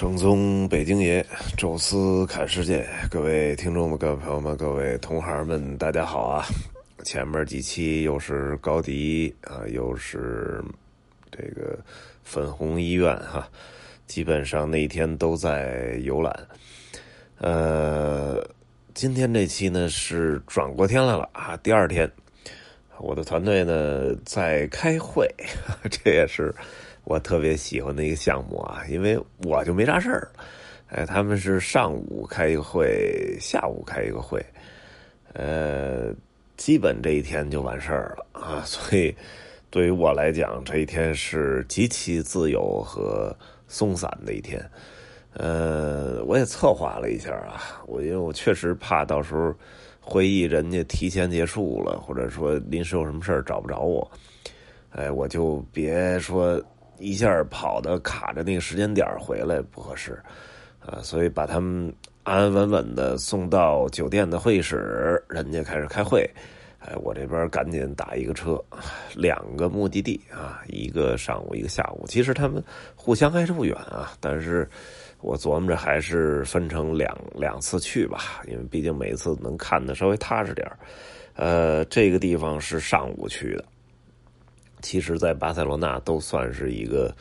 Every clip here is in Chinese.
正宗北京爷，宙斯看世界，各位听众们、各位朋友们、各位同行们，大家好啊！前面几期又是高迪啊，又是这个粉红医院哈，基本上那一天都在游览。呃，今天这期呢是转过天来了啊，第二天，我的团队呢在开会，这也是。我特别喜欢的一个项目啊，因为我就没啥事儿，哎，他们是上午开一个会，下午开一个会，呃，基本这一天就完事儿了啊，所以对于我来讲，这一天是极其自由和松散的一天。呃，我也策划了一下啊，我因为我确实怕到时候会议人家提前结束了，或者说临时有什么事儿找不着我，哎，我就别说。一下跑的卡着那个时间点回来不合适，啊，所以把他们安安稳稳的送到酒店的会议室，人家开始开会，哎，我这边赶紧打一个车，两个目的地啊，一个上午一个下午，其实他们互相还是不远啊，但是我琢磨着还是分成两两次去吧，因为毕竟每次能看的稍微踏实点呃，这个地方是上午去的。其实，在巴塞罗那都算是一个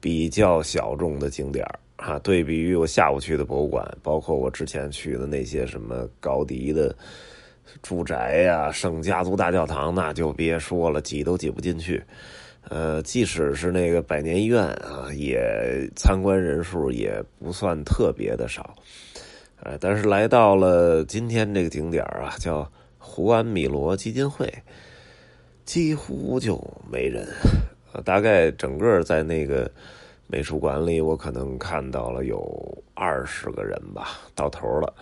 比较小众的景点啊。对比于我下午去的博物馆，包括我之前去的那些什么高迪的住宅呀、圣家族大教堂，那就别说了，挤都挤不进去。呃，即使是那个百年医院啊，也参观人数也不算特别的少。呃，但是来到了今天这个景点啊，叫胡安米罗基金会。几乎就没人，大概整个在那个美术馆里，我可能看到了有二十个人吧，到头了。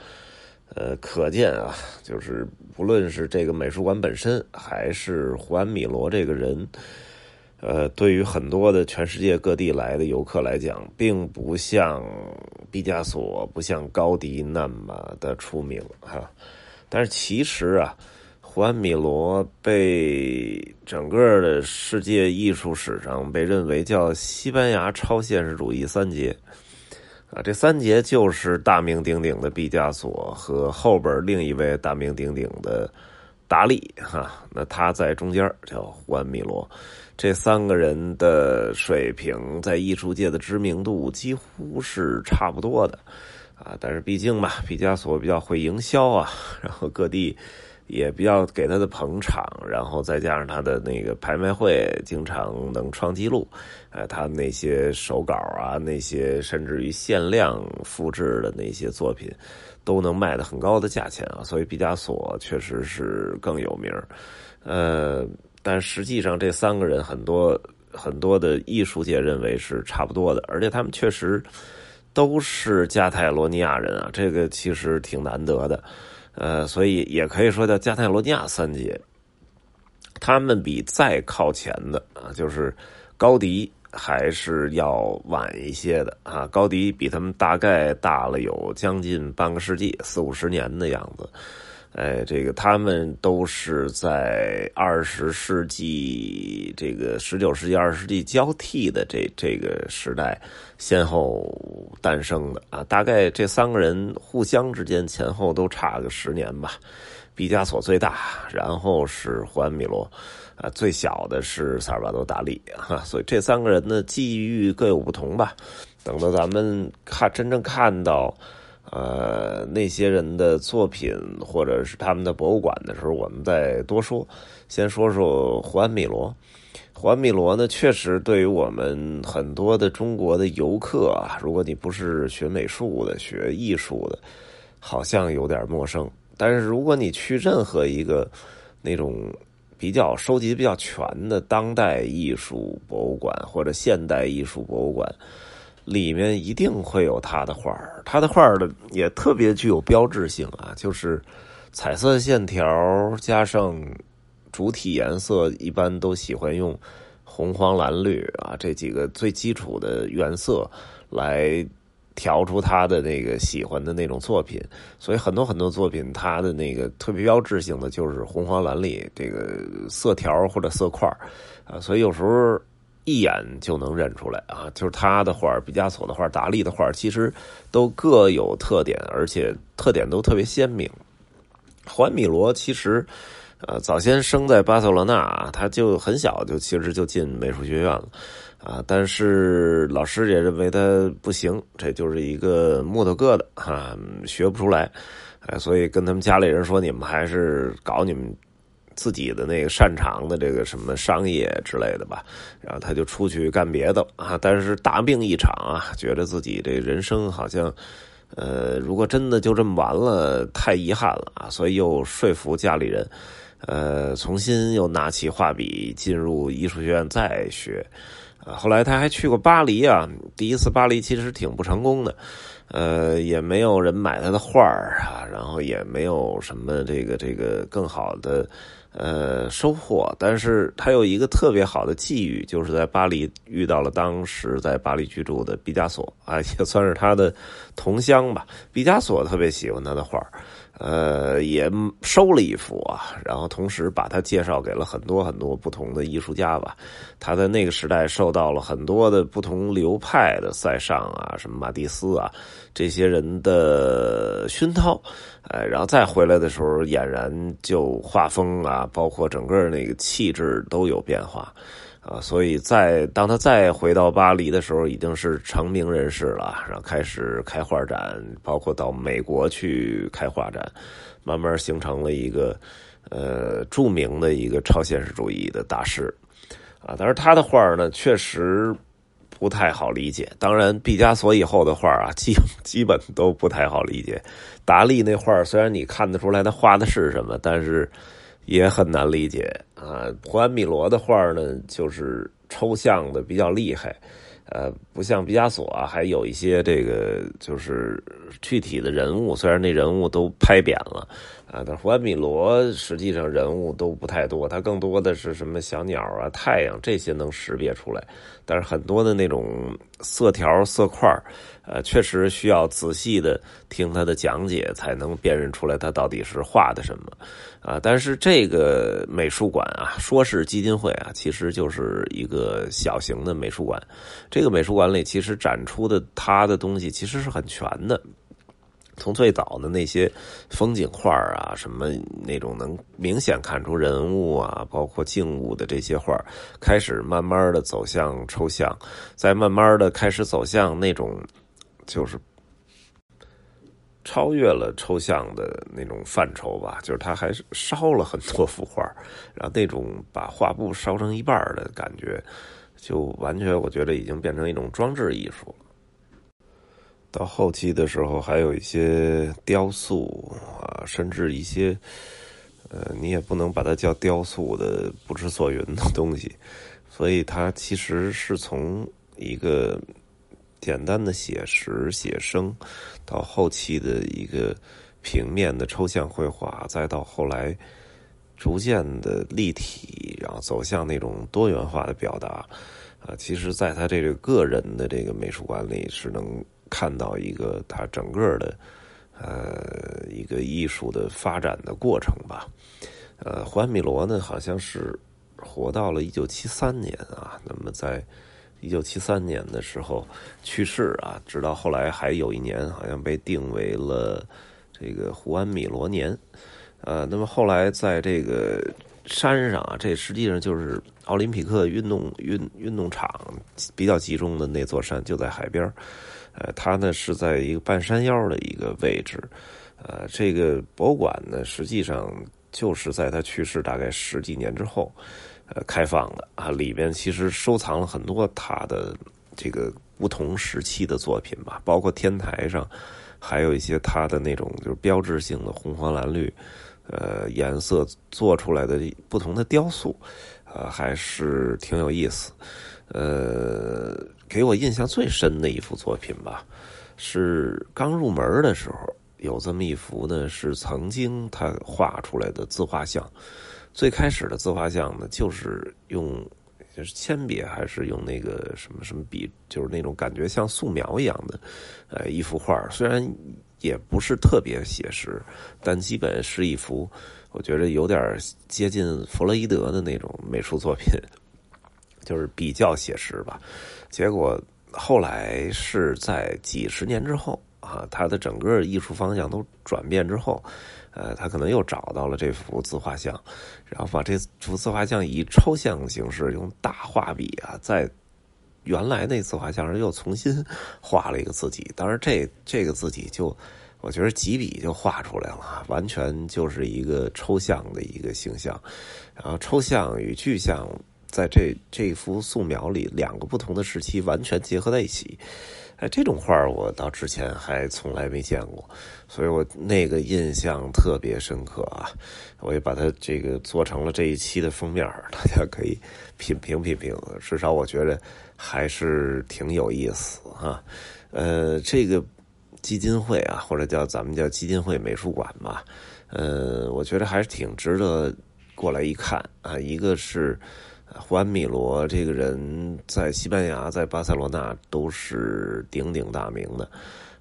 呃，可见啊，就是不论是这个美术馆本身，还是胡安米罗这个人，呃，对于很多的全世界各地来的游客来讲，并不像毕加索、不像高迪那么的出名哈。但是其实啊。胡安米罗被整个的世界艺术史上被认为叫西班牙超现实主义三杰啊，这三杰就是大名鼎鼎的毕加索和后边另一位大名鼎鼎的达利哈，那他在中间叫胡安米罗，这三个人的水平在艺术界的知名度几乎是差不多的啊，但是毕竟嘛，毕加索比较会营销啊，然后各地。也比较给他的捧场，然后再加上他的那个拍卖会经常能创纪录，哎，他那些手稿啊，那些甚至于限量复制的那些作品，都能卖的很高的价钱啊，所以毕加索确实是更有名呃，但实际上这三个人很多很多的艺术界认为是差不多的，而且他们确实都是加泰罗尼亚人啊，这个其实挺难得的。呃，所以也可以说叫加泰罗尼亚三杰。他们比再靠前的啊，就是高迪还是要晚一些的啊。高迪比他们大概大了有将近半个世纪，四五十年的样子。哎，这个他们都是在二十世纪这个十九世纪二十世纪交替的这这个时代先后诞生的啊，大概这三个人互相之间前后都差个十年吧。毕加索最大，然后是胡安米罗，啊，最小的是萨尔瓦多达利哈，所以这三个人的际遇各有不同吧。等到咱们看真正看到。呃，那些人的作品或者是他们的博物馆的时候，我们再多说。先说说胡安米罗，胡安米罗呢，确实对于我们很多的中国的游客啊，如果你不是学美术的、学艺术的，好像有点陌生。但是如果你去任何一个那种比较收集比较全的当代艺术博物馆或者现代艺术博物馆，里面一定会有他的画儿，他的画儿的也特别具有标志性啊，就是彩色线条加上主体颜色，一般都喜欢用红、黄、蓝、绿啊这几个最基础的原色来调出他的那个喜欢的那种作品，所以很多很多作品，他的那个特别标志性的就是红、黄、蓝、绿这个色条或者色块啊，所以有时候。一眼就能认出来啊，就是他的画、毕加索的画、达利的画，其实都各有特点，而且特点都特别鲜明。环·米罗其实，呃，早先生在巴塞罗那，他就很小就其实就进美术学院了啊，但是老师也认为他不行，这就是一个木头疙瘩哈，学不出来，哎，所以跟他们家里人说，你们还是搞你们。自己的那个擅长的这个什么商业之类的吧，然后他就出去干别的啊，但是大病一场啊，觉得自己这人生好像，呃，如果真的就这么完了，太遗憾了啊，所以又说服家里人，呃，重新又拿起画笔进入艺术学院再学，啊，后来他还去过巴黎啊，第一次巴黎其实挺不成功的。呃，也没有人买他的画啊，然后也没有什么这个这个更好的呃收获。但是他有一个特别好的际遇，就是在巴黎遇到了当时在巴黎居住的毕加索啊，也算是他的同乡吧。毕加索特别喜欢他的画。呃，也收了一幅啊，然后同时把他介绍给了很多很多不同的艺术家吧。他在那个时代受到了很多的不同流派的塞尚啊，什么马蒂斯啊这些人的熏陶，哎，然后再回来的时候，俨然就画风啊，包括整个那个气质都有变化。啊，所以在当他再回到巴黎的时候，已经是成名人士了，然后开始开画展，包括到美国去开画展，慢慢形成了一个呃著名的一个超现实主义的大师啊。但是他的画呢，确实不太好理解。当然，毕加索以后的画啊，基基本都不太好理解。达利那画虽然你看得出来他画的是什么，但是。也很难理解。啊，胡安·米罗的画呢，就是抽象的比较厉害，呃，不像毕加索啊，还有一些这个就是具体的人物，虽然那人物都拍扁了啊，但胡安·米罗实际上人物都不太多，他更多的是什么小鸟啊、太阳这些能识别出来，但是很多的那种色条、色块呃，确实需要仔细的听他的讲解，才能辨认出来他到底是画的什么。啊，但是这个美术馆啊，说是基金会啊，其实就是一个小型的美术馆。这个美术馆里其实展出的他的东西其实是很全的，从最早的那些风景画啊，什么那种能明显看出人物啊，包括静物的这些画，开始慢慢的走向抽象，再慢慢的开始走向那种就是。超越了抽象的那种范畴吧，就是他还是烧了很多幅画，然后那种把画布烧成一半的感觉，就完全我觉得已经变成一种装置艺术了。到后期的时候，还有一些雕塑啊，甚至一些呃，你也不能把它叫雕塑的不知所云的东西，所以它其实是从一个。简单的写实写生，到后期的一个平面的抽象绘画，再到后来逐渐的立体，然后走向那种多元化的表达，啊，其实，在他这个个人的这个美术馆里，是能看到一个他整个的呃一个艺术的发展的过程吧。呃，胡安·米罗呢，好像是活到了一九七三年啊，那么在。一九七三年的时候去世啊，直到后来还有一年，好像被定为了这个胡安·米罗年。呃，那么后来在这个山上啊，这实际上就是奥林匹克运动运运动场比较集中的那座山，就在海边呃，它呢是在一个半山腰的一个位置。呃，这个博物馆呢，实际上就是在他去世大概十几年之后。呃，开放的啊，里边其实收藏了很多他的这个不同时期的作品吧，包括天台上还有一些他的那种就是标志性的红黄蓝绿呃颜色做出来的不同的雕塑，呃，还是挺有意思。呃，给我印象最深的一幅作品吧，是刚入门的时候有这么一幅呢，是曾经他画出来的自画像。最开始的自画像呢，就是用就是铅笔，还是用那个什么什么笔，就是那种感觉像素描一样的，呃，一幅画。虽然也不是特别写实，但基本是一幅，我觉得有点接近弗洛伊德的那种美术作品。就是比较写实吧。结果后来是在几十年之后啊，他的整个艺术方向都转变之后，呃，他可能又找到了这幅自画像，然后把这幅自画像以抽象形式用大画笔啊，在原来那自画像上又重新画了一个自己。当然，这这个自己就。我觉得几笔就画出来了，完全就是一个抽象的一个形象，然后抽象与具象在这这幅素描里两个不同的时期完全结合在一起，哎，这种画我到之前还从来没见过，所以我那个印象特别深刻啊！我也把它这个做成了这一期的封面，大家可以品评品评，至少我觉得还是挺有意思啊。呃，这个。基金会啊，或者叫咱们叫基金会美术馆吧，呃，我觉得还是挺值得过来一看啊。一个是胡安米罗这个人，在西班牙、在巴塞罗那都是鼎鼎大名的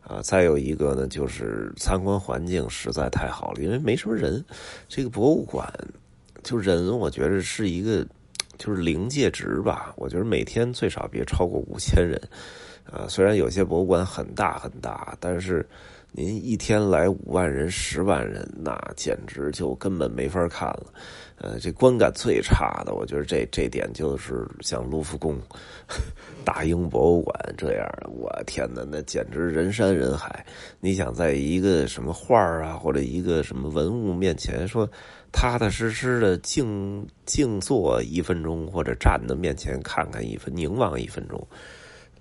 啊。再有一个呢，就是参观环境实在太好了，因为没什么人。这个博物馆就人，我觉得是一个就是临界值吧。我觉得每天最少别超过五千人。啊，虽然有些博物馆很大很大，但是您一天来五万人、十万人，那简直就根本没法看了。呃，这观感最差的，我觉得这这点就是像卢浮宫、大英博物馆这样的。我天哪，那简直人山人海。你想在一个什么画啊，或者一个什么文物面前，说踏踏实实的静静坐一分钟，或者站的面前看看一分，凝望一分钟。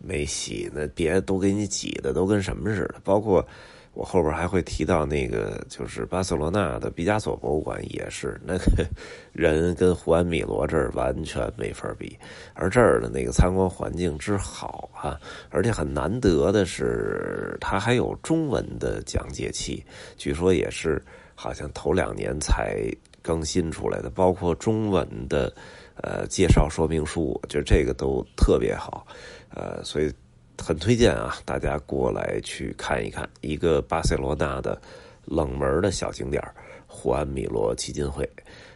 没戏，那别都给你挤的都跟什么似的。包括我后边还会提到那个，就是巴塞罗那的毕加索博物馆也是，那个人跟胡安米罗这儿完全没法比。而这儿的那个参观环境之好啊，而且很难得的是，它还有中文的讲解器，据说也是好像头两年才更新出来的，包括中文的呃介绍说明书，就这个都特别好。呃，所以很推荐啊，大家过来去看一看一个巴塞罗那的冷门的小景点——胡安米罗基金会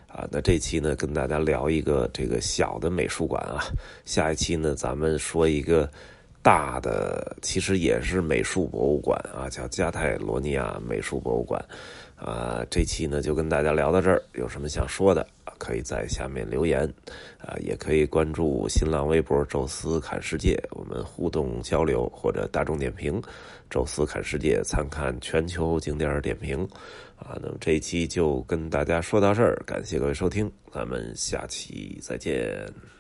啊。那这期呢，跟大家聊一个这个小的美术馆啊。下一期呢，咱们说一个大的，其实也是美术博物馆啊，叫加泰罗尼亚美术博物馆啊。这期呢，就跟大家聊到这儿，有什么想说的？可以在下面留言，啊，也可以关注新浪微博“宙斯看世界”，我们互动交流或者大众点评“宙斯看世界”，参看全球景点点评，啊，那么这一期就跟大家说到这儿，感谢各位收听，咱们下期再见。